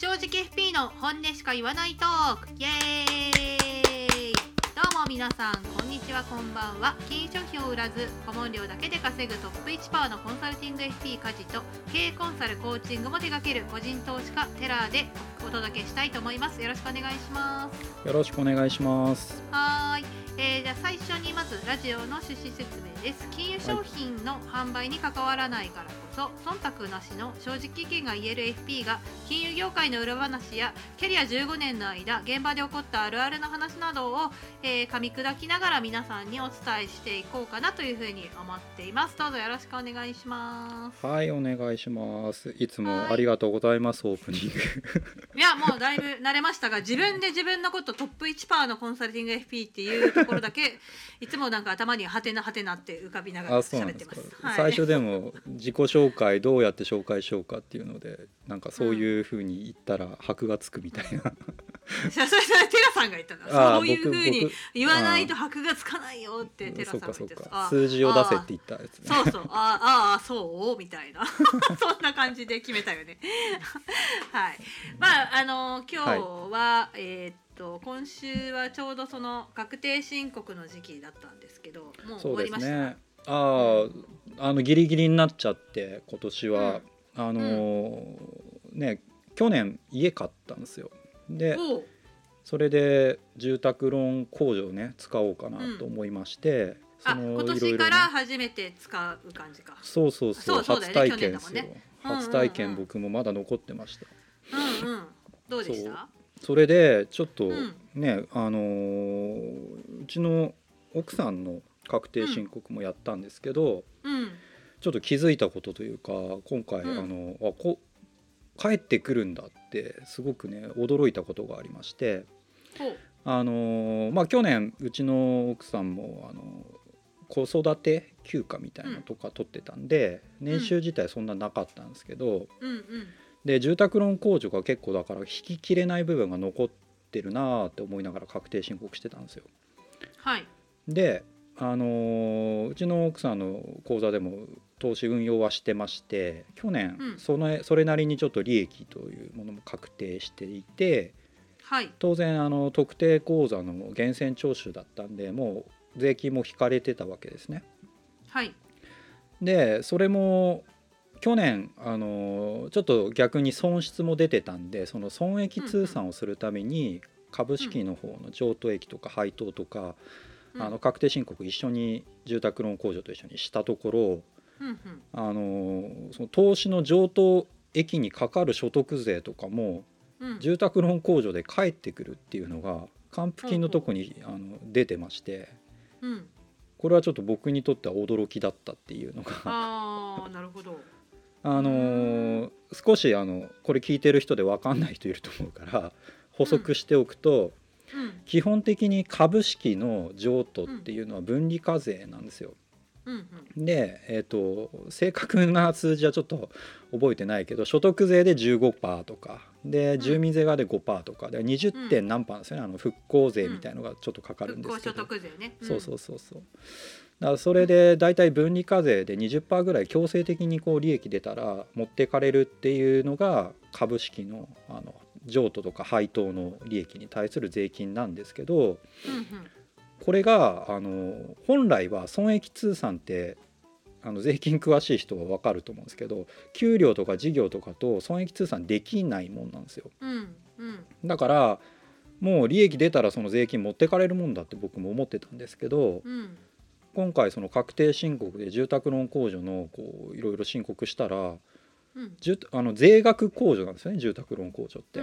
正直 FP の本音しか言わないトーク。イエーイ。どうも皆さんこんにちはこんばんは。金融商品を売らず顧問料だけで稼ぐトップ1パーのコンサルティング FP 家事と経営コンサルコーチングも手掛ける個人投資家テラーでお届けしたいと思います。よろしくお願いします。よろしくお願いします。はーい、えーじゃあ最初にまずラジオの趣旨説明です。金融商品の販売に関わらないからこそ、忖度なしの正直意見が言える FP が金融業界の裏話やキャリア15年の間現場で起こったあるあるの話などを、えー噛み砕きながら皆さんにお伝えしていこうかなというふうに思っています。どうぞよろしくお願いします。はい、お願いします。いつはい。もありがとうございます、オープニング。いやもうだいぶ慣れましたが自分で自分のことトップ1パーのコンサルティング FP っていうところだけ いつもなんか頭にハテナハテナって浮かびながら喋って。ます。はい、最初でも自己紹介どうやって紹介しようかっていうので、なんかそういう風に言ったら箔がつくみたいな。そ れそれそれテラさんが言ったのあそういうふうに僕言わないと箔がつかないよってテラさそうんが言ってたか。数字を出せって言ったやつね。そうそうあああそうみたいな そんな感じで決めたよねはいまああの今日は、えーっと今週はちょうどその確定申告の時期だったんですけどもう終わりました？すね。ああ、あのギリギリになっちゃって今年は、あのーね去年家買ったんですよ。で。それで住宅ローン控除をね使おうかなと思いまして、あその今年から初めて使う感じか。そうそうそう初体験ですよ、初体験僕もまだ残ってましたうんうん。どうでした？それでちょっとうん。ね、あのーうちの奥さんの確定申告もやったんですけど、うん。ちょっと気づいたことというか今回、うん。あのあこ帰ってくるんだってすごくね驚いたことがありましてあのーまあ去年うちの奥さんもあの子育て休暇みたいなのとか取ってたんで、年収自体そんななかったんですけど、うんうんで住宅ローン控除が結構だから引ききれない部分が残ってるなーって思いながら確定申告してたんですよ。はいであのーうちの奥さんの口座でも投資運用はしてまして去年うんそのそれなりにちょっと利益というものも確定していてはい当然あの特定口座の源泉徴収だったんでもう税金も引かれてたわけですね。はいでそれも去年あのちょっと逆に損失も出てたんでその損益通算をするために株式の方の譲渡益とか配当とか、うん。あの確定申告一緒に住宅ローン控除と一緒にしたところうんうん。あのその投資の譲渡益にかかる所得税とかもうん。住宅ローン控除で返ってくるっていうのが還付金のとこにあの出てましてうん。これはちょっと僕にとっては驚きだったっていうのがああなるほどあのー少しあのこれ聞いてる人で分かんない人いると思うから補足しておくと、うん。基本的に株式の譲渡っていうのは分離課税なんですよ。うんうん。で、えー、と正確な数字はちょっと覚えてないけど所得税で15%とかでん。住民税側で5%とかで 20. 点何パーですよね、あの復興税みたいのがちょっとかかるんですけど、得税ね。そうそううそうそうだからそれで大体分離課税で20%ぐらい強制的にこう利益出たら持ってかれるっていうのが株式のあの譲渡とか配当の利益に対する税金なんですけどこれがあの本来は損益通算ってあの税金詳しい人は分かると思うんですけど給料とか事業とかと損益通算できないもんなんですよ。うんうん。だからもう利益出たらその税金持ってかれるもんだって僕も思ってたんですけどうん今回その確定申告で住宅ローン控除のこういろいろ申告したらうん。住あの税額控除なんですよね住宅ローン控除って。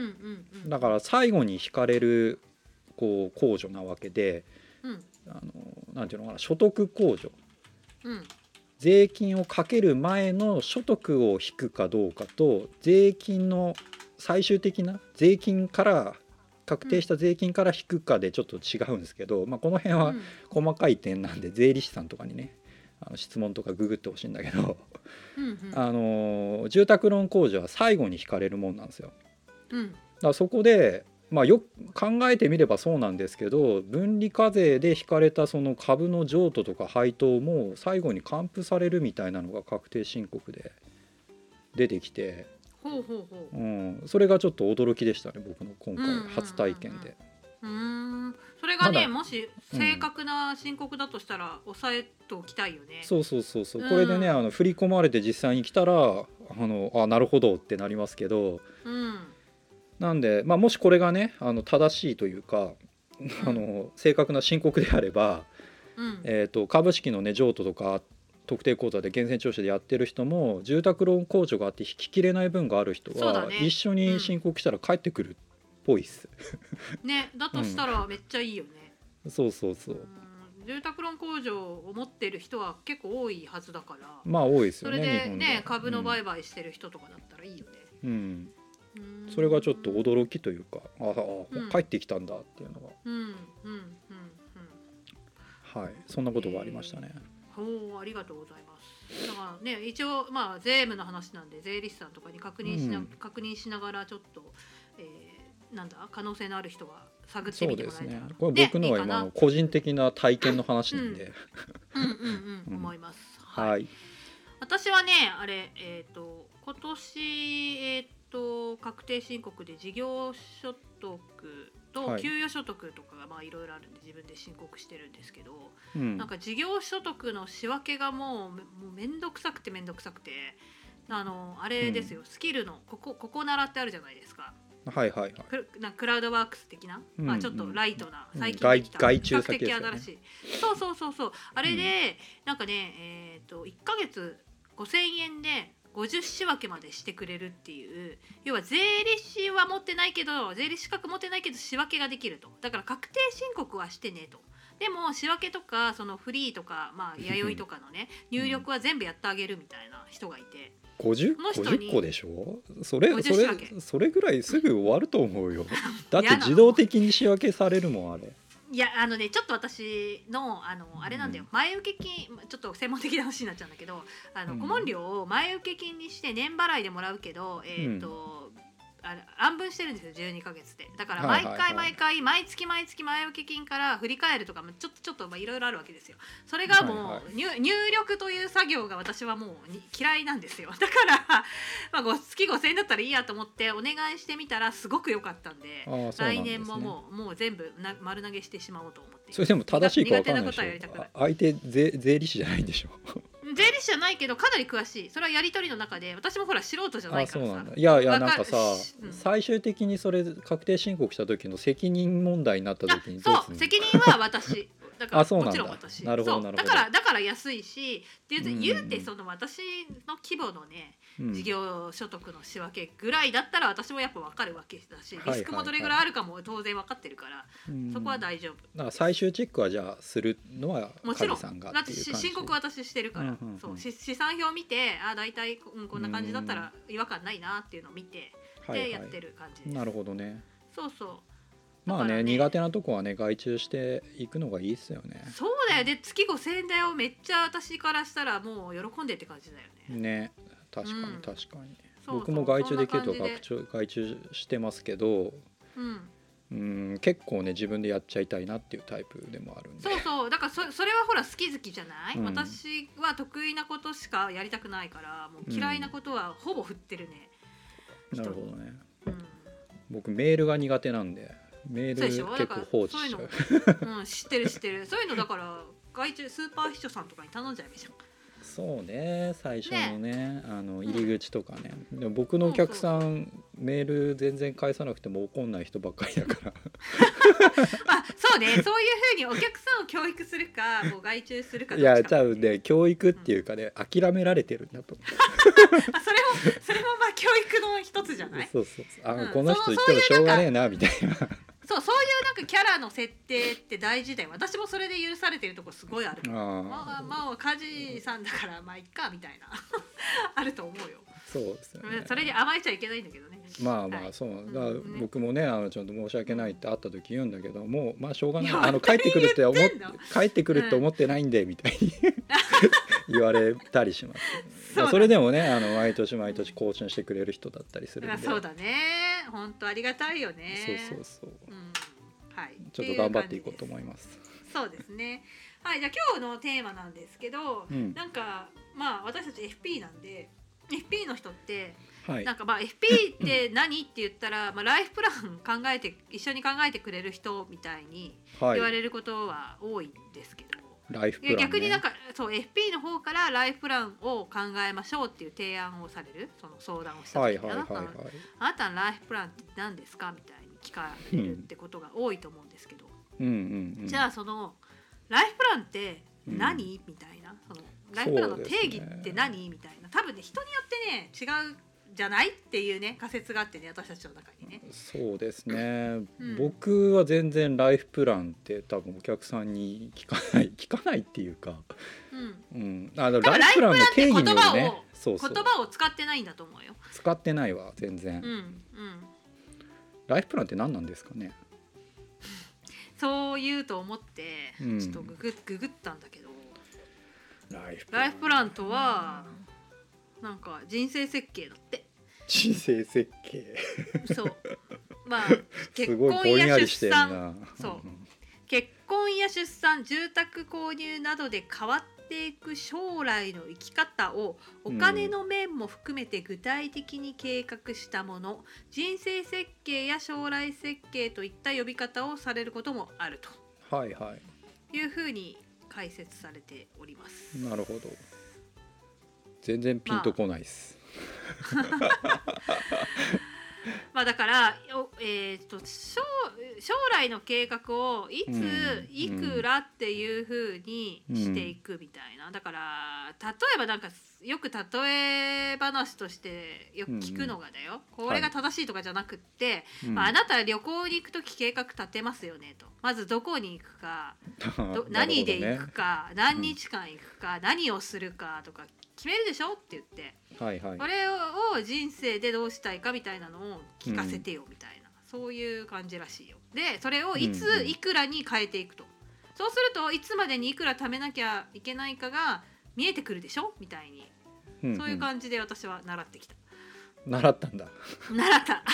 だから最後に引かれるこう控除なわけでうん。あのなんていうのかな所得控除。うん。税金をかける前の所得を引くかどうかと税金の最終的な税金から確定した税金から引くかでちょっと違うんですけど、まあ、この辺はうん。細かい点なんで税理士さんとかにねあの質問とかググってほしいんだけど、あの住宅ローン控除は最後に引かれるもんなんですよ。うん。だからそこでまあよく考えてみればそうなんですけど分離課税で引かれたその株の譲渡とか配当も最後に還付されるみたいなのが確定申告で出てきてほうほうほう。うん、それがちょっと驚きでしたね僕の今うんうん。うんうん回初体験で。うーん。それがね、まだもし正確な申告だとしたら抑えておきたいよね。そうそうそうそう。うん。これでねあの振り込まれて実際に来たらあのあなるほどってなりますけど。うん。なんで、まあ、もしこれがねあの正しいというかあの正確な申告であれば、うん。えー、と株式のね譲渡とか特定口座で源泉徴収でやってる人も住宅ローン控除があって引ききれない分がある人は、ね。一緒に申告したら帰ってくるっぽいっす。ねだとしたらめっちゃいいよね。そうそうそう。うん。住宅ローン控除を持ってる人は結構多いはずだから、まあ多いですよそれでね株の売買してる人とかだったらいいよね。うん。うん。うーんそれがちょっと驚きというかああ、うん。帰ってきたんだっていうのがうん。うん。うん。はい。そんなことがありましたね。うん。ほうありがとうございます。だからね一応まあ税務の話なんで税理士さんとかに確認しな、うん。確認しながらちょっと、えー、なんだ可能性のある人は探ってそうみてもらえたら。ですね。これ僕のは今の個人的な体験の話なんで、うんうんううんん思います。はい、私はねあれえっ、と今年えっ、と確定申告で事業所得とはい。給与所得とかがまあいろいろあるんで自分で申告してるんですけど、うん。なんか事業所得の仕分けがもうめもうめんどくさくてめんどくさくてあのあれですよ、スキルのここここならってあるじゃないですか。はいはいはい。クなんかクラウドワークス的な、うんまあ、ちょっとライトな、うん。最近できた、外外注比較的新しい。そうそうそうそう。あれで、なんかねえっ、と1ヶ月5,000円で50仕分けまでしてくれるっていう要は税理士は持ってないけど税理士資格持ってないけど仕分けができるとだから確定申告はしてねと。でも仕分けとかそのフリーとか、まあ、弥生とかのね入力は全部やってあげるみたいな人がいて、五十？この人に五十個でしょ？それ50それそれぐらいすぐ終わると思うよ。だって自動的に仕分けされるもんあれ。いやあのねちょっと私のあのあれなんだよ、うん前受け金ちょっと専門的な話になっちゃうんだけどあの、うん。顧問料を前受け金にして年払いでもらうけどえっ、と、あれ暗分してるんですよ12ヶ月で。だから毎回毎回毎月毎月前受け金から振り返るとかもちょっとちょっとまあいろいろあるわけですよ。それがもう、入入力という作業が私はもうに嫌いなんですよ。だから、まあ、ご月5000円だったらいいやと思ってお願いしてみたらすごく良かったんでああそうなん来年ももうもう全部な丸投げしてしまおうと思って。それでも正しいかわかんないでしょ。あ相手税税理士じゃないんでしょ。税理士じゃないけどかなり詳しい。それはやり取りの中で私もほら素人じゃなあいからさ。そうなんだ。いやいやなんかさ、うん。最終的にそれ確定申告した時の責任問題になったあ時に？そう。責任は私だからもちろん私。なるほどだからだから安いしで言うてその私の規模のねうん。事業所得の仕分けぐらいだったら私もやっぱ分かるわけだしリスクもどれぐらいあるかも当然分かってるからうん。そこは大丈夫。だから最終チェックはじゃあするのはもちろん。カリさんがだって申告私してるから、そう。し資産表見てあ大体、うん、こんな感じだったら違和感ないなっていうのを見て、でやってる感じです。なるほどね。そうそうまあねね。苦手なとこはね外注していくのがいいっすよね。そうだよ。で月5000円だよ。めっちゃ私からしたらもう喜んでって感じだよね。ね。確かにうん。確かに、そうそう。僕も外注できるとそんな感じで。外注してますけどうん、うん結構ね自分でやっちゃいたいなっていうタイプでもあるんで。そうそう。だからそそれはほら好き好きじゃない、うん。私は得意なことしかやりたくないからもう嫌いなことはほぼ振ってるね。なるほどね。うん。僕メールが苦手なんでメール結構放置しちゃう。ううん、知ってる知ってる。そういうのだから外注スーパー秘書さんとかに頼んじゃえばいいじゃん。そうね。最初のねあの入り口とかね、でも僕のお客さんメール全然返さなくても怒んない人ばっかりだから。あそうね。そういうふうにお客さんを教育するかもう外注するかいや多分ね教育っていうかね諦められてるんだと思 あそれもそれもまあ教育の一つじゃうない？そうそうそう。あ、うん。この人言ってもしょうがねえなみたいなそうそういうなんかキャラの設定って大事だよ。私もそれで許されてるとこすごいある。まああまあ梶さんだからまあいっかみたいな。あると思うよ。そうですよね。それに甘えちゃいけないんだけどね。まあまはい。あそう。だからうんね。僕もねあのちょっと申し訳ないって会った時言うんだけどもうまあしょうがない。あの帰ってくるって思って帰ってくるって思ってないんでみたいに 言われたりしますそそれでもねあの毎年毎年更新してくれる人だったりするんで。あそうだね。本当ありがたいよね。そうそうそう。うん。はい。ちょっと頑張っていこうと思いす。ます。そうですね。はいじゃあ今日のテーマなんですけど、うん。なんかまあ私たち FP なんで FP の人ってはい。なんかまあ FP って何って言ったら、まあ、ライフプラン考えて一緒に考えてくれる人みたいにはい。言われることは多いんですけど、ライフプラン、ね、逆になんかそう FP の方からライフプランを考えましょうっていう提案をされる？その相談をしたはい時に、はいはいはいあなたのあなたのライフプランって何ですか？みたいに聞かれるってことが多いと思うんですけど、うんうんうん。じゃあそのライフプランって何、みたいな。そのライフプランの定義って何、みたいな。多分ね人によってね違うじゃない？っていうね仮説があってね私たちの中にね。そうですね、うん。僕は全然ライフプランって多分お客さんに聞かない 聞かないっていうか、うん。うん、あのライフプランの定義によるねそうそう。言葉を使ってないんだと思うよ。使ってないわ全然、うんうん、ライフプランって何なんですかね？そう言うと思ってうん。ちょっとググググったんだけど、ライフライフプランとはなんか人生設計だって人生設計。そう。まあ す結婚や出産。な。そう。結婚や出産住宅購入などで変わっていく将来の生き方をお金の面も含めて具体的に計画したもの、人生設計や将来設計といった呼び方をされることもあるはいはというふうに解説されております。いなるほど。全然ピンとこないです、まあ だからおえー、と将将来の計画をいつ、うん。いくらっていうふうにしていくみたいな、だから例えばなんかよく例え話としてよく聞くのがだよ、これが正しいとかじゃなくって、うん。まあ、あなた旅行に行く時計画立てますよねと。まずどこに行くかど 何で行くか、何日間行くか、何をするかとか決めるでしょ？って言って。はいはい。これを人生でどうしたいかみたいなのを聞かせてよみたいな、そういう感じらしいよ。でそれをいうんうつん。いくらに変えていくと、そうするといつまでにいくら貯めなきゃいけないかが見えてくるでしょ？みたいに、うんうん。そういう感じで私は習ってきた。習ったんだ。習った。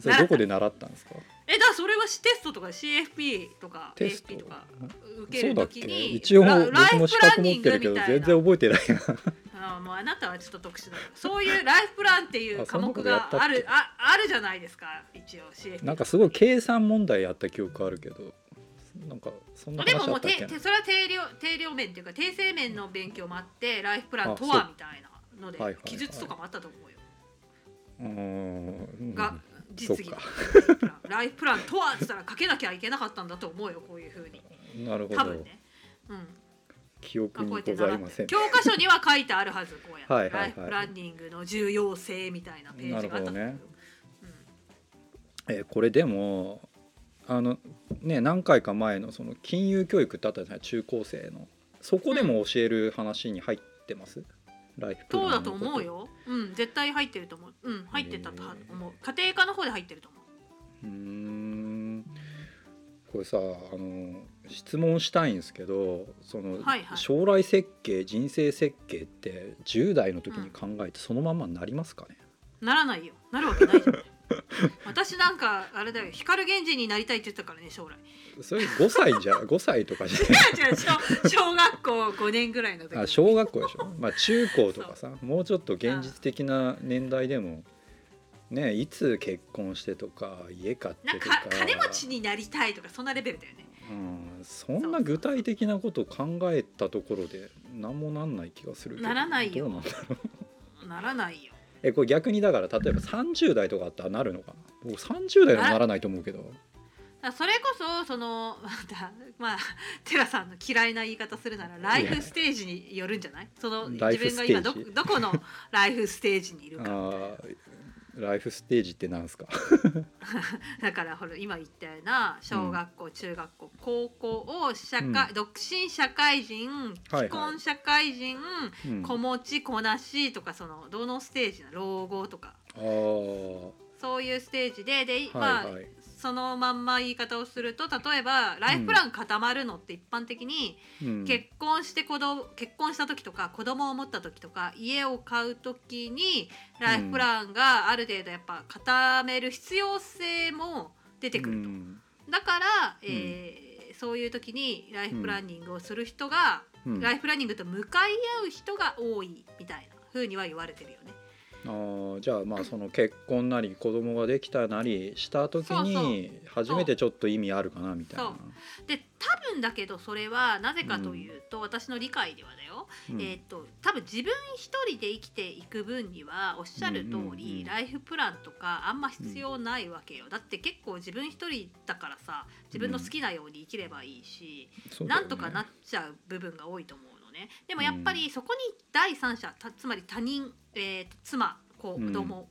それどこで習ったんですか？えだそれはテストとか CFP とか AFP とか受けるときに一応ラ僕も資格持ってるけどライフプランニングみたいな。全然覚えてないな。あもうあなたはちょっと特殊だよそういう ライフプランっていう科目があるああるじゃないですか一応 CFP なんかすごい計算問題やった記憶あるけどなんかそんなでももうててそれは定量定量面っていうか定性面の勉強もあってライフプランとはみたいなので記述とかもあったと思うよ。うーん。が実技。ライフプランとはって言ったら書けなきゃいけなかったんだと思うよこういうふうに。なるほど。多分ね。うん、記憶にございません教科書には書いてあるはずこうやって。はいはいはい。ライフプランニングの重要性みたいなページがあったと思うよなるえーこれでもあのね何回か前のその金融教育ってあったじゃない中高生の。そこでも教える話に入ってます、ライフプランそうだと思うよ。うん、絶対入ってると思う。うん、入ってたとは思う。家庭科の方で入ってると思う。うーんこれさあの質問したいんですけどその、はいはい将来設計人生設計って10代の時に考えてそのままになりますかね、ならないよ。なるわけないじゃない。私なんかあれだよ光源氏になりたいって言ってたからね将来。それ5歳じゃ5 歳とかじゃ違う違う小小学校5年ぐらいの時。あ小学校でしょ、まあ、中高とかさもうちょっと現実的な年代でもねいつ結婚してとか家買ってなんとかか金持ちになりたいとかそんなレベルだよね。うん、そんな具体的なことを考えたところで何もなんない気がするならないよ。どうなんだろう。ならないよえこれ逆にだから例えば30代とかあったらなるのかな？僕30代でもならないと思うけど。それこそそのまたまあテラさんの嫌いな言い方するならライフステージによるんじゃない？その自分が今どこのライフステージにいるあかーライフステージってなんですか？だからほら今言ったような小学校、中学校高校を社会、うん。独身社会人はい既婚社会人、うん。子持ち子なしとかそのどのステージな老後とか。あー。そういうステージでで、はいまあはいそのまんま言い方をすると例えばライフプラン固まるのって一般的に、うん。結婚して子供結婚した時とか子供を持った時とか家を買う時にライフプランがある程度やっぱ固める必要性も出てくると。うん。だから、えーそういう時にライフプランニングをする人が、うん。ライフプランニングと向かい合う人が多いみたいな風には言われてるよね。あーじゃあまあその結婚なり子供ができたなりした時に初めてちょっと意味あるかなみたいな。で多分だけどそれはなぜかというと、私の理解ではだよ、うん。えーっと多分自分一人で生きていく分にはおっしゃる通り、うんうんうん。ライフプランとかあんま必要ないわけよ、だって結構自分一人だからさ自分の好きなように生きればいいし、そうだよね。なんとかなっちゃう部分が多いと思う。のね。でもやっぱりそこに第三者たつまり他人、えーと妻子供、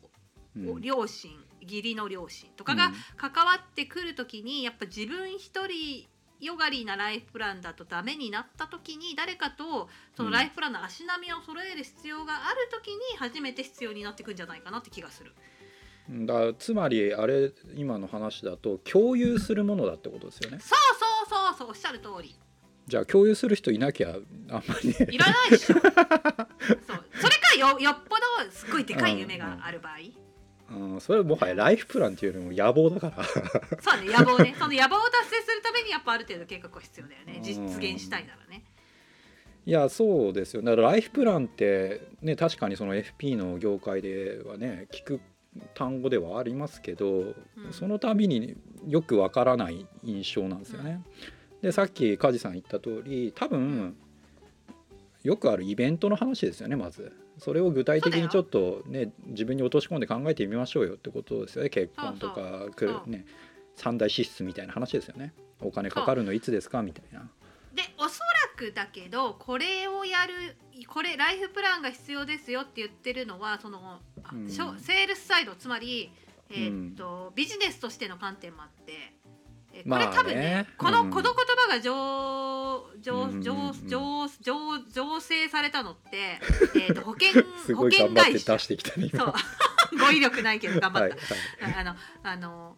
うん。両親義理の両親とかが関わってくる時にやっぱ自分一人よがりなライフプランだとダメになった時に誰かとそのライフプランの足並みを揃える必要がある時に初めて必要になってくんじゃないかなって気がする。うんだつまりあれ今の話だと共有するものだってことですよね。そうそうそうそうおっしゃる通りじゃあ共有する人いなきゃあんまり。ね。いらないでしょ。そう。それかよよっぽどすっごいでかい夢がある場合。うん、それはもはやライフプランっていうよりも野望だから。そうね野望ね。その野望を達成するためにやっぱある程度計画は必要だよね。実現したいならね。いやそうですよ。だからライフプランってね確かにその FP の業界ではね聞く単語ではありますけど、うん。その度によくわからない印象なんですよね。でさっき梶さん言った通り多分よくあるイベントの話ですよねまず。それを具体的にちょっとね自分に落とし込んで考えてみましょうよってことですよね結婚とかね三大支出みたいな話ですよね。お金かかるのいつですかみたいな。でおそらくだけどこれをやるこれライフプランが必要ですよって言ってるのはその、あうんセールスサイドつまり、えーっとビジネスとしての観点もあって、えーこれまあね多分ねこの、うん。この言葉が上上うん上上上上成されたのって、えーっと保険す保険会社。出してきたね今。そう。語彙力ないけど頑張った。はい、はい。あのあの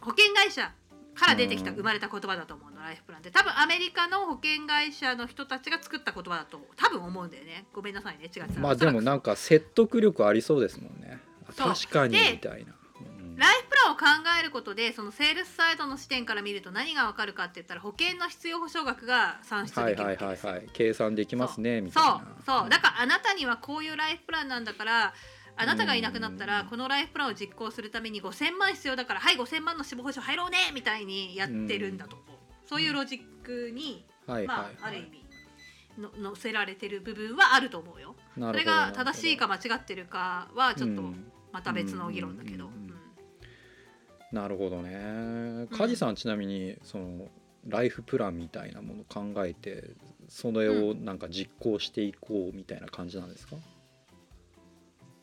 保険会社から出てきたうん生まれた言葉だと思うのライフプランって。多分アメリカの保険会社の人たちが作った言葉だと多分思うんだよね。ごめんなさいね。違ってまあでもなんか説得力ありそうですもんね。確かにでみたいな、うん。ライフを考えることでそのセールスサイドの視点から見ると何がわかるかって言ったら保険の必要保証額が算出できるはいはいはいはい。計算できますねみたいそう。なそう。だからあなたにはこういうライフプランなんだからあなたがいなくなったらうん。このライフプランを実行するために5,000万必要だからはい5,000万の死亡保障入ろうねみたいにやってるんだと思う。そういうロジックにまはいはいあある意味の載せられてる部分はあると思うよ。それが正しいか間違ってるかはちょっとうん。また別の議論だけどなるほどね。梶さんちなみにそのライフプランみたいなものを考えてそれをなんか実行していこうみたいな感じなんですか、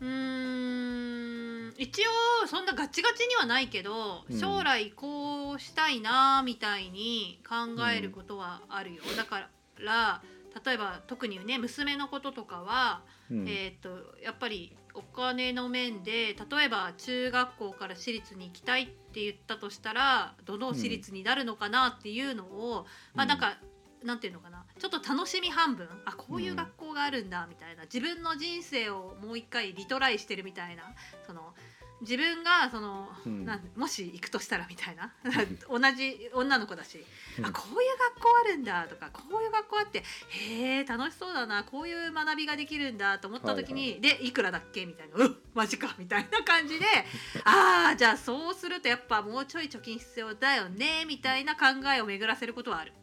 うーん。一応そんなガチガチにはないけど、うん。将来こうしたいなみたいに考えることはあるよ、だから例えば特にね娘のこととかは、うん。えー、とやっぱりお金の面で例えば中学校から私立に行きたいって言ったとしたらどの私立になるのかなっていうのを、まあなんか、なんていうのかなちょっと楽しみ半分あこういう学校があるんだみたいな、自分の人生をもう一回リトライしてるみたいなその自分がその、うん。なんもし行くとしたらみたいな。同じ女の子だし、うん。あこういう学校あるんだとかこういう学校あってへえ楽しそうだなこういう学びができるんだと思った時に、はいでいくらだっけみたいな「うんマジか」みたいな感じで ああじゃあそうするとやっぱもうちょい貯金必要だよねみたいな考えを巡らせることはある。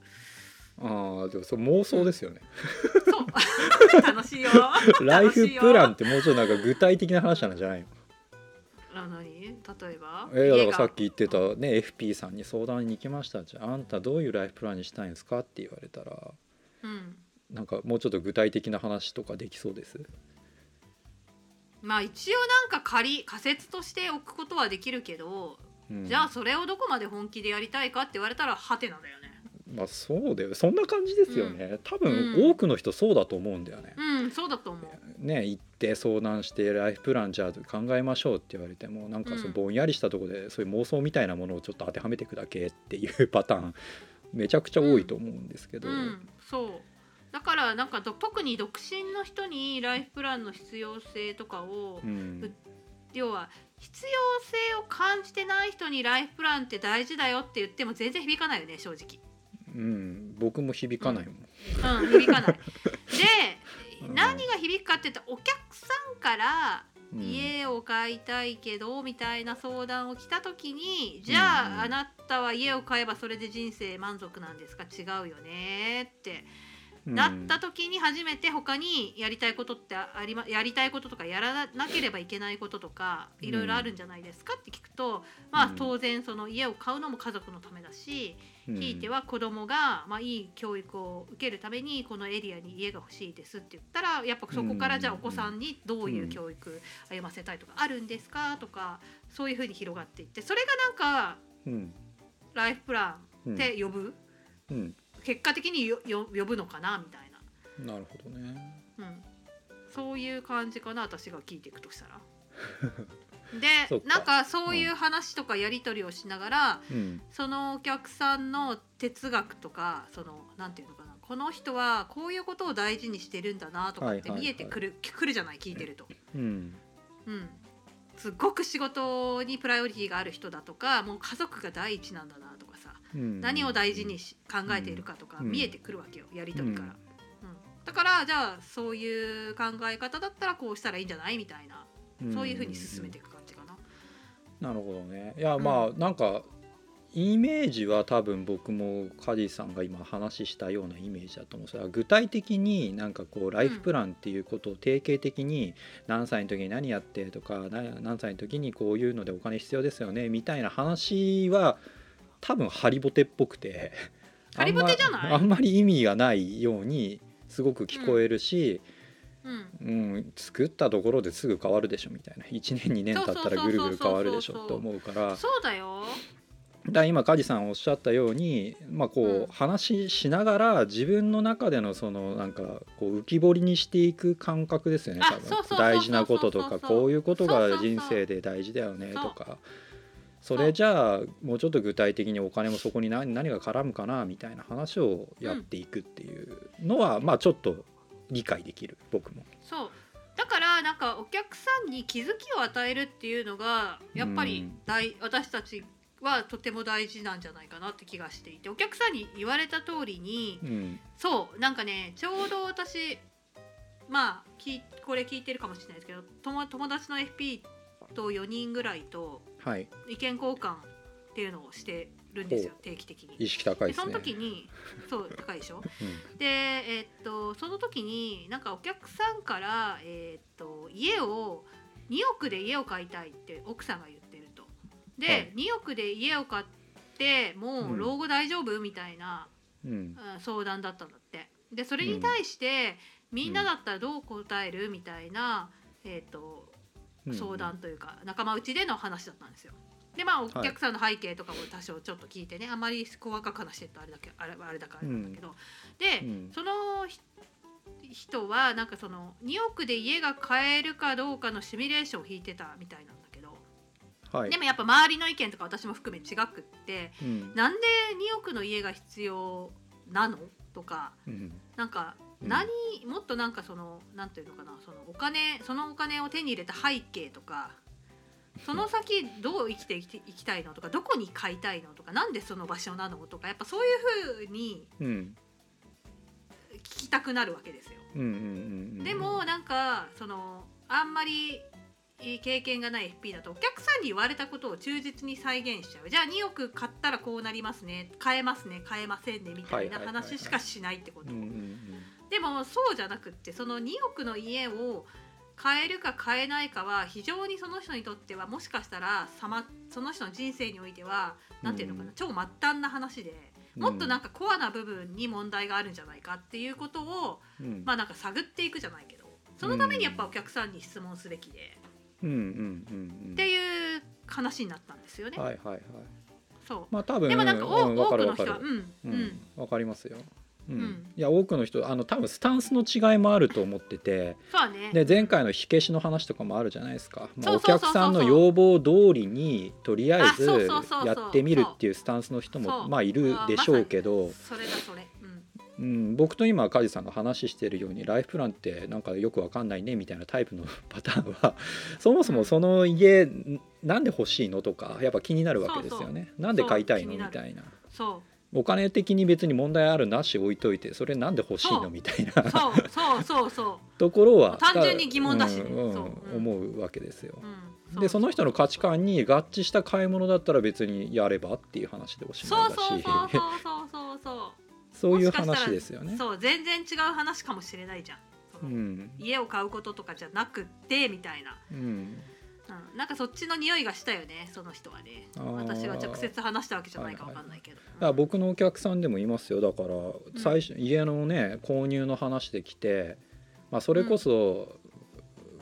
ああでもそれ妄想ですよね、そう。楽しいよ。ライフプランってもうちょっとなんか具体的な話なんじゃないの？あ何例えば？えー、だからさっき言ってたね FP さんに相談に行きましたじゃああんたどういうライフプランにしたいんですか？って言われたら。うん。なんかもうちょっと具体的な話とかできそうです？まあ一応なんか仮仮説としておくことはできるけど、うん。じゃあそれをどこまで本気でやりたいかって言われたらハテナだよね。まあそうだよそんな感じですよね、多分うん。多くの人そうだと思うんだよね、うんそうだと思う。ね行って相談してライフプランじゃあ考えましょうって言われてもなんかそううん。ぼんやりしたところでそういう妄想みたいなものをちょっと当てはめていくだけっていうパターンめちゃくちゃ多いと思うんですけど、うん。そう。だからなんかど特に独身の人にライフプランの必要性とかを、うん。要は必要性を感じてない人にライフプランって大事だよって言っても全然響かないよね正直。うん、僕も響かないもん、うん、響かない。で、うん何が響くかって言ったらお客さんからうん家を買いたいけどみたいな相談を来た時にじゃうんあ、うんあなたは家を買えばそれで人生満足なんですか？違うよねって。うんなった時に初めて他にやりたいことってありまやりたいこととかやらなければいけないこととかうん。いろいろあるんじゃないですかって聞くと、まあうん。当然その家を買うのも家族のためだし、うんひいては子供がまあいい教育を受けるためにこのエリアに家が欲しいですって言ったらやっぱそこからじゃあお子さんにどういう教育歩ませたいとかあるん。ですかとかそういうふうに広がっていってそれがなんかうん。ライフプラうんンって呼ぶ、うん。結果的によよ呼ぶのかなみたいな。なるほどね。うん、そういう感じかな私が聞いていくとしたら。でなんかそういう話とかやり取りをしながら、うん。そのお客さんの哲学とかそのなんていうのかなこの人はこういうことを大事にしてるんだなとかって見えてくる,、くるじゃない聞いてると。うん。うん。すっごく仕事にプライオリティがある人だとかもう家族が第一なんだなとかさうん。何を大事にし考えているかとかうん。見えてくるわけよやり取りから、うん。うん。だからじゃあそういう考え方だったらこうしたらいいんじゃないみたいな。そういうふうに進めていくな。なるほどね。いやまあなんかイメージは多分僕も梶さんが今話したようなイメージだと思うんですが具体的になんかこうライフプランっていうことを定型的に何歳の時に何やってとかな何歳の時にこういうのでお金必要ですよねみたいな話は多分ハリボテっぽくてハリボテじゃない？あんまり意味がないようにすごく聞こえるし、うん。うん、作ったところですぐ変わるでしょみたいな。1年2年経ったらぐるぐる変わるでしょと思うから。そうだよ。だ今梶さんおっしゃったように、まあ、こう話しながら自分の中でのそのなんかこう浮き彫りにしていく感覚ですよね多分。大事なこととかこういうことが人生で大事だよねとか。それじゃあもうちょっと具体的にお金もそこに何何が絡むかなみたいな話をやっていくっていう。のは、まあちょっと理解できる僕も。そう。だからなんかお客さんに気づきを与えるっていうのがやっぱり大、私たちはとても大事なんじゃないかなって気がしていてお客さんに言われた通りにうん。そうなんかねちょうど私まあきこれ聞いてるかもしれないですけど友友達の FP と4人ぐらいとはい。意見交換っていうのをしてるんですよ定期的に。意識高いでそ。の時に そう高いでしょ？うん。でえっとその時になんかお客さんから、えっと家を2億で家を買いたいって奥さんが言ってると。で、はい。2億で家を買ってもうん。う老後大丈夫？みたいな、うん。うん相談だったんだって。でそれに対して、みんなだったらどう答える？みたいな、えっとうん。相談というか仲間内での話だったんですよ。でまあお客さんの背景とかも多少ちょっと聞いてね、あまり細かく話してるとあれだけあれあれだからあれなんだけど、で、うん。そのひ人はなんかその2億で家が買えるかどうかのシミュレーションを引いてたみたいなんだけど、はい。でもやっぱ周りの意見とか私も含め違くってうん。なんで2億の家が必要なのとかうん。なんかうん。何、もっとなんかそのなんていうのかなそのお金そのお金を手に入れた背景とかその先どう生きていきたいのとかどこに買いたいのとかなんでその場所なのとかやっぱそういうふうにうん聞きたくなるわけですよ。でもなんかそのあんまりいい経験がない FP だとお客さんに言われたことを忠実に再現しちゃう。じゃあ2億買ったらこうなりますね。買えますね。買えませんね。みたいな話しかしないってこと、でもそうじゃなくってその2億の家を買えるか買えないかは非常にその人にとってはもしかしたらさまその人の人生においては何ていうのかな、うん。超末端な話でもっとなんかコアな部分に問題があるんじゃないかっていうことをうん。まあなんか探っていくじゃないけどそのためにやっぱお客さんに質問すべきで、うん。うん。うん。うん。っていう話になったんですよね。はいはいはい。そまあ多分うでもなんかお、うん、多くの人はうんううんん。わかりますようん。うん。いや多くの人あの多分スタンスの違いもあると思ってて。そうね。で前回の火消しの話とかもあるじゃないですか、まあ、おそうそうそうそう客さんの要望通りにとりあえずやってみるっていうスタンスの人そう。もまあいるでしょうけど、それだそれ、うん、うん、僕と今梶さんが話してるようにライフプランってなんかよくわかんないねみたいなタイプのパターンは そもそもその家んなんで欲しいのとかやっぱ気になるわけですよね。なんで買いたいのみたいな。そお金的に別に問題あるなし置いといてそれなんで欲しいの？みたいな。そうそうそうそ ところは単純に疑問だしね。うんうんそう。うん。思うわけですよ。でその人の価値観に合致した買い物だったら別にやればっていう話でおしそうまいだし。そうそうそうそうそうそうそう。いう話ですよね。そう全然違う話かもしれないじゃん。うん。家を買うこととかじゃなくってみたいな、うん、うん、なんかそっちの匂いがしたよねその人はね。私が直接話したわけじゃないかわかんないけど、だから僕のお客さんでもいますよ。だから最初、家のね購入の話で来て、まあ、それこそ、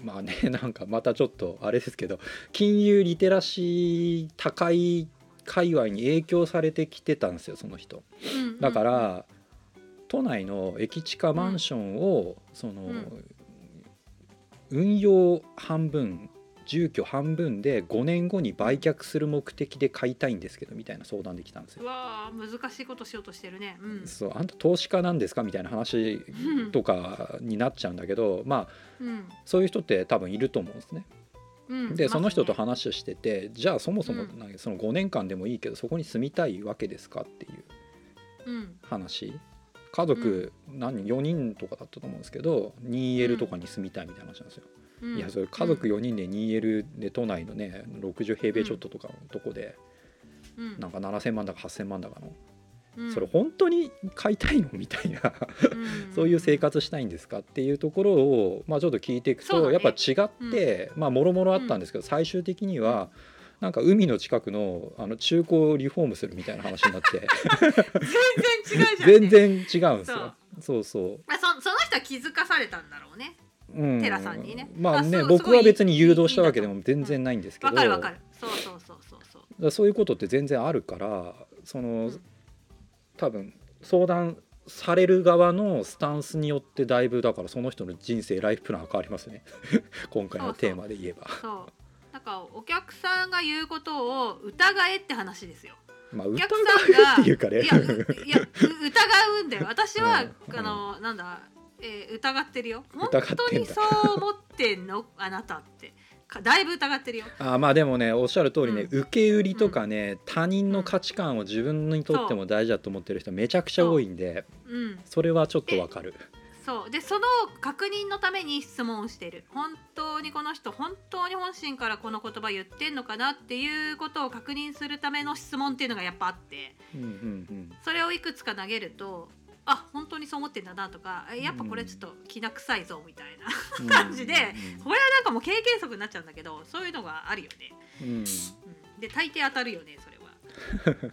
まあね なんかまたちょっとあれですけど金融リテラシー高い界隈に影響されてきてたんですよその人。うんうんだから、都内の駅地下マンションを、その、ん。運用半分住居半分で5年後に売却する目的で買いたいんですけどみたいな相談できたんですよ。う。わー難しいことしようとしてるね。うん。そうあんた投資家なんですかみたいな話とかになっちゃうんだけどまあうんそういう人って多分いると思うんですね。うん。でその人とま話をしててじゃあそもそもその5年間でもいいけどそこに住みたいわけですかっていう話。家族何人？4人とかだったと思うんですけど 2L とかに住みたいみたいな話なんですよ。うん。いやそれ家族4人で 2L で都内のね60平米ちょっととかのとこでうん。なんか7,000万だか8,000万だかの。うん。それ本当に買いたいの？みたいな。うん。そういう生活したいんですか？っていうところをまあちょっと聞いていくと、ね。やっぱ違ってまあもろもろあったんですけど最終的にはなんか海の近くのあの中古をリフォームするみたいな話になって。全然違うじゃん、ね、全然違うんですよ。そう。そうまあそその人は気づかされたんだろうねうん、テラさんにね。まあね僕は別に誘導したわけでも全然ないんですけど。わかるわかる。そうそうそうそう。そうだそういうことって全然あるからその、うん。多分相談される側のスタンスによってだいぶだからその人の人生ライフプランが変わりますよね。今回のテーマで言えば。そうなんかお客さんが言うことを疑えって話ですよ。まあ疑お客さんがうっていうかね。いや疑うんだよ。私は、うん。あのなんだ、えー疑ってるよ。本当にそう思ってんの？あなたって。かだいぶ疑ってるよ。あまあでもねおっしゃる通りね、う受け売りとかね、他人の価値観を自分にとっても大事だと思ってる人めちゃくちゃ多いんでう。ん。それはちょっとわかる。そう。でその確認のために質問をしてる。本当にこの人本当に本心からこの言葉言ってんのかなっていうことを確認するための質問っていうのがやっぱあって。うんうん。それをいくつか投げるとあ本当にそう思ってんだなとかえやっぱこれちょっと気な臭いぞみたいな、うん。感じでこれはなんかもう経験則になっちゃうんだけどそういうのがあるよね、うん。で大抵当たるよねそれは、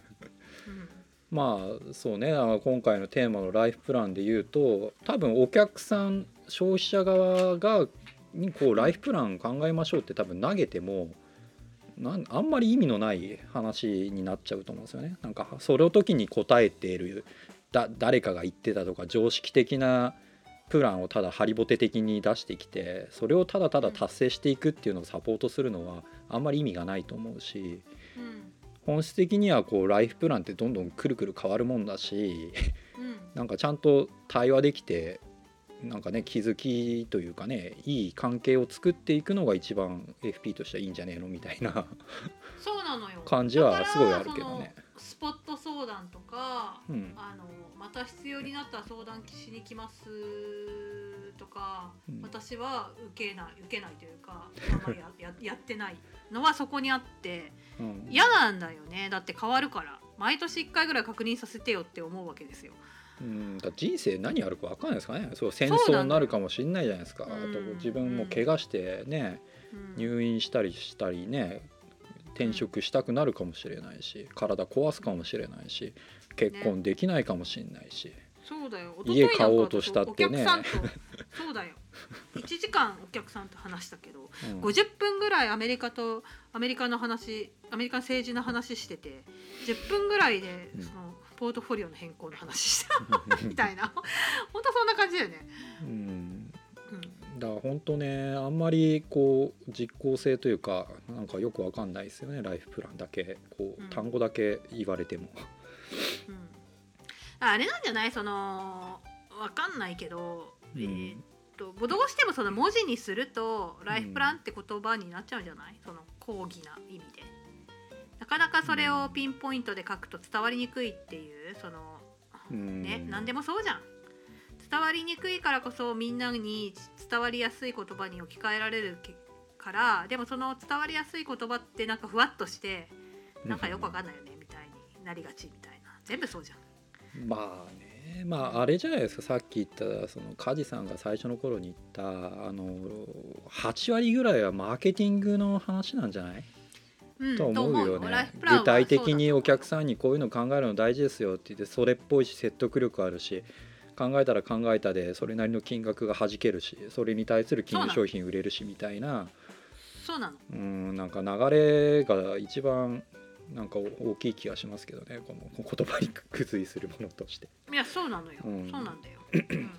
うん。まあそうね。今回のテーマのライフプランで言うと多分お客さん消費者側がにこうライフプラン考えましょうって多分投げてもなんあんまり意味のない話になっちゃうと思うんですよね。なんかその時に答えているだ誰かが言ってたとか常識的なプランをただハリボテ的に出してきてそれをただただ達成していくっていうのをサポートするのはあんまり意味がないと思うしうん。本質的にはこうライフプランってどんどんくるくる変わるもんだしうん。なんかちゃんと対話できてなんかね気づきというかねいい関係を作っていくのが一番 FP としてはいいんじゃねえのみたいなそうなのよ。感じはすごいあるけどね。スポット相談とかうん。あのまた必要になったら相談しに来ますとか、うん。私は受けない受けないというかあんまりや ややってないのはそこにあってうん。嫌なんだよね。だって変わるから。毎年1回ぐらい確認させてよって思うわけですよ。うん、だ人生何あるか分かんないですかね。そう戦争になるかもしれないじゃないですか。あうん。と自分も怪我してねうん。入院したりしたりね転職したくなるかもしれないし体壊すかもしれないし結婚できないかもしれないし、そうだよ。家買おうとしたってね。そうだよ。1時間お客さんと話したけどうん。50分ぐらいアメリカとアメリカの話アメリカの政治の話してて10分ぐらいでうん。そのポートフォリオの変更の話したみたいな。本当そんな感じだよね。うんうんだから本当ねあんまりこう実効性というかなんかよくわかんないですよねライフプランだけ。こうん。う単語だけ言われても。うん。あれなんじゃない？そのわかんないけど、うん。えーっとどうしてもその文字にするとライフプランって言葉になっちゃうんじゃない？その講義な意味で。かなかそれをピンポイントで書くと伝わりにくいっていうそのうん。ね何でもそうじゃん伝わりにくいからこそみんなに伝わりやすい言葉に置き換えられるけからでもその伝わりやすい言葉ってなんかふわっとしてなんかよくわかんないよねみたいになりがちみたいな。全部そうじゃん。まあね。まああれじゃないですか。さっき言ったその梶さんが最初の頃に言ったあの8割ぐらいはマーケティングの話なんじゃない？うんと思うよね。具体的にお客んさんにこういうの考えるの大事ですよって言ってそれっぽいし説得力あるし考えたら考えたでそれなりの金額が弾けるしそれに対する金融商品売れるしみたいな。そうなの。うんなんか流れが一番なんか大きい気がしますけどね。この言葉に付随するものとして。いやそうなのよ、うん。そうなんだよ、うん、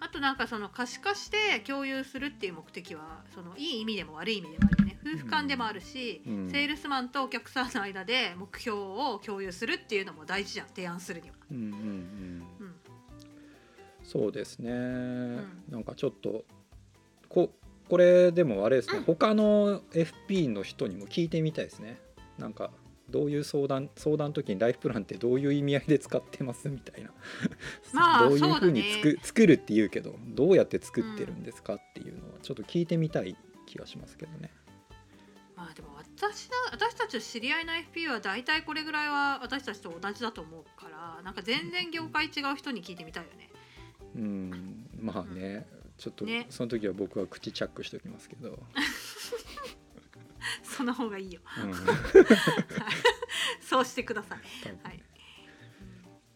あとなんかその可視化して共有するっていう目的はそのいい意味でも悪い意味でもあるよね。夫婦間でもあるし、うん。セールスマンとお客さんの間で目標を共有するっていうのも大事じゃん。提案するには。うんうんうんうんそうですね、ん。なんかちょっとここれでもあれですね、うん。他の FP の人にも聞いてみたいですね。なんかどういう相談相談の時にライフプランってどういう意味合いで使ってますみたいな、まあ どういうふうにね作,、作るって言うけどどうやって作ってるんですかっていうのはちょっと聞いてみたい気がしますけどね。まあでも私だ私たちの知り合いの FP は大体これぐらいは私たちと同じだと思うからなんか全然業界違う人に聞いてみたいよね。うんまあねちょっとねその時は僕は口チャックしておきますけど、その方がいいよ。うん、そうしてください。多分はい。っ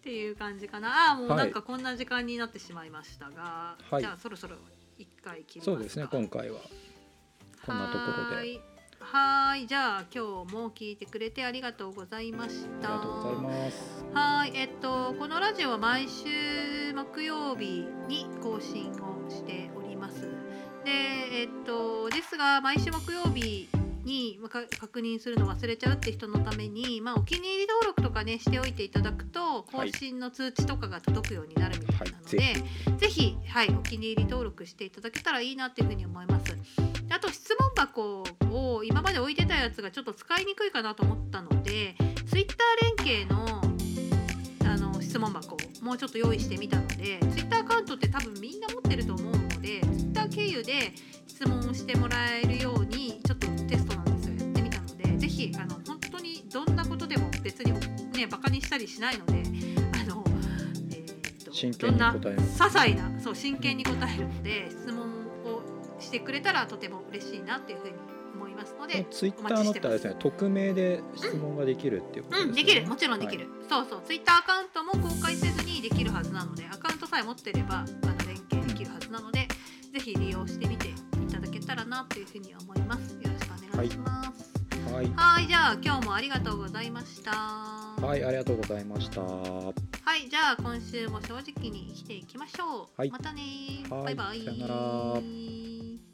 ていう感じかな。ああもうはいなんかこんな時間になってしまいましたが、はいじゃあそろそろ一回切りますか。そうですね今回はこんなところではーい。はーいじゃあ今日も聞いてくれてありがとうございました。ありがとうございます。はーい、えっと、このラジオは毎週木曜日に更新をしております。で、えっと、ですが、毎週木曜日に確認するの忘れちゃうって人のために、まあ、お気に入り登録とかね、しておいていただくと、更新の通知とかが届くようになるみたいなので、はいぜひ、はい、お気に入り登録していただけたらいいなっていうふうに思います。であと質問箱を今まで置いてたやつがちょっと使いにくいかなと思ったので Twitter 連携の問箱をもうちょっと用意してみたので Twitter アカウントって多分みんな持ってると思うので Twitter 経由で質問をしてもらえるようにちょっとテストなんですよ。やってみたのでぜひあの本当にどんなことでも別にねバカにしたりしないのであの、えーとどんな些細なそう真剣に答えるので質問をしてくれたらとても嬉しいなっていうふうに思いますので、ツイッターのってあれですね匿名で質問ができるっていうことですね。うん、できる。もちろんできる、そうそう。ツイッターアカウントも公開せずにできるはずなのでアカウントさえ持ってればあの連携できるはずなので、ぜひ利用してみていただけたらなというふうに思います。よろしくお願いします。はい、はい。じゃあ今日もありがとうございました。ははい、ありがとうございました。い。じゃあ今週も正直に生きていきましょう、はい。またねはい。バイバイ。さよなら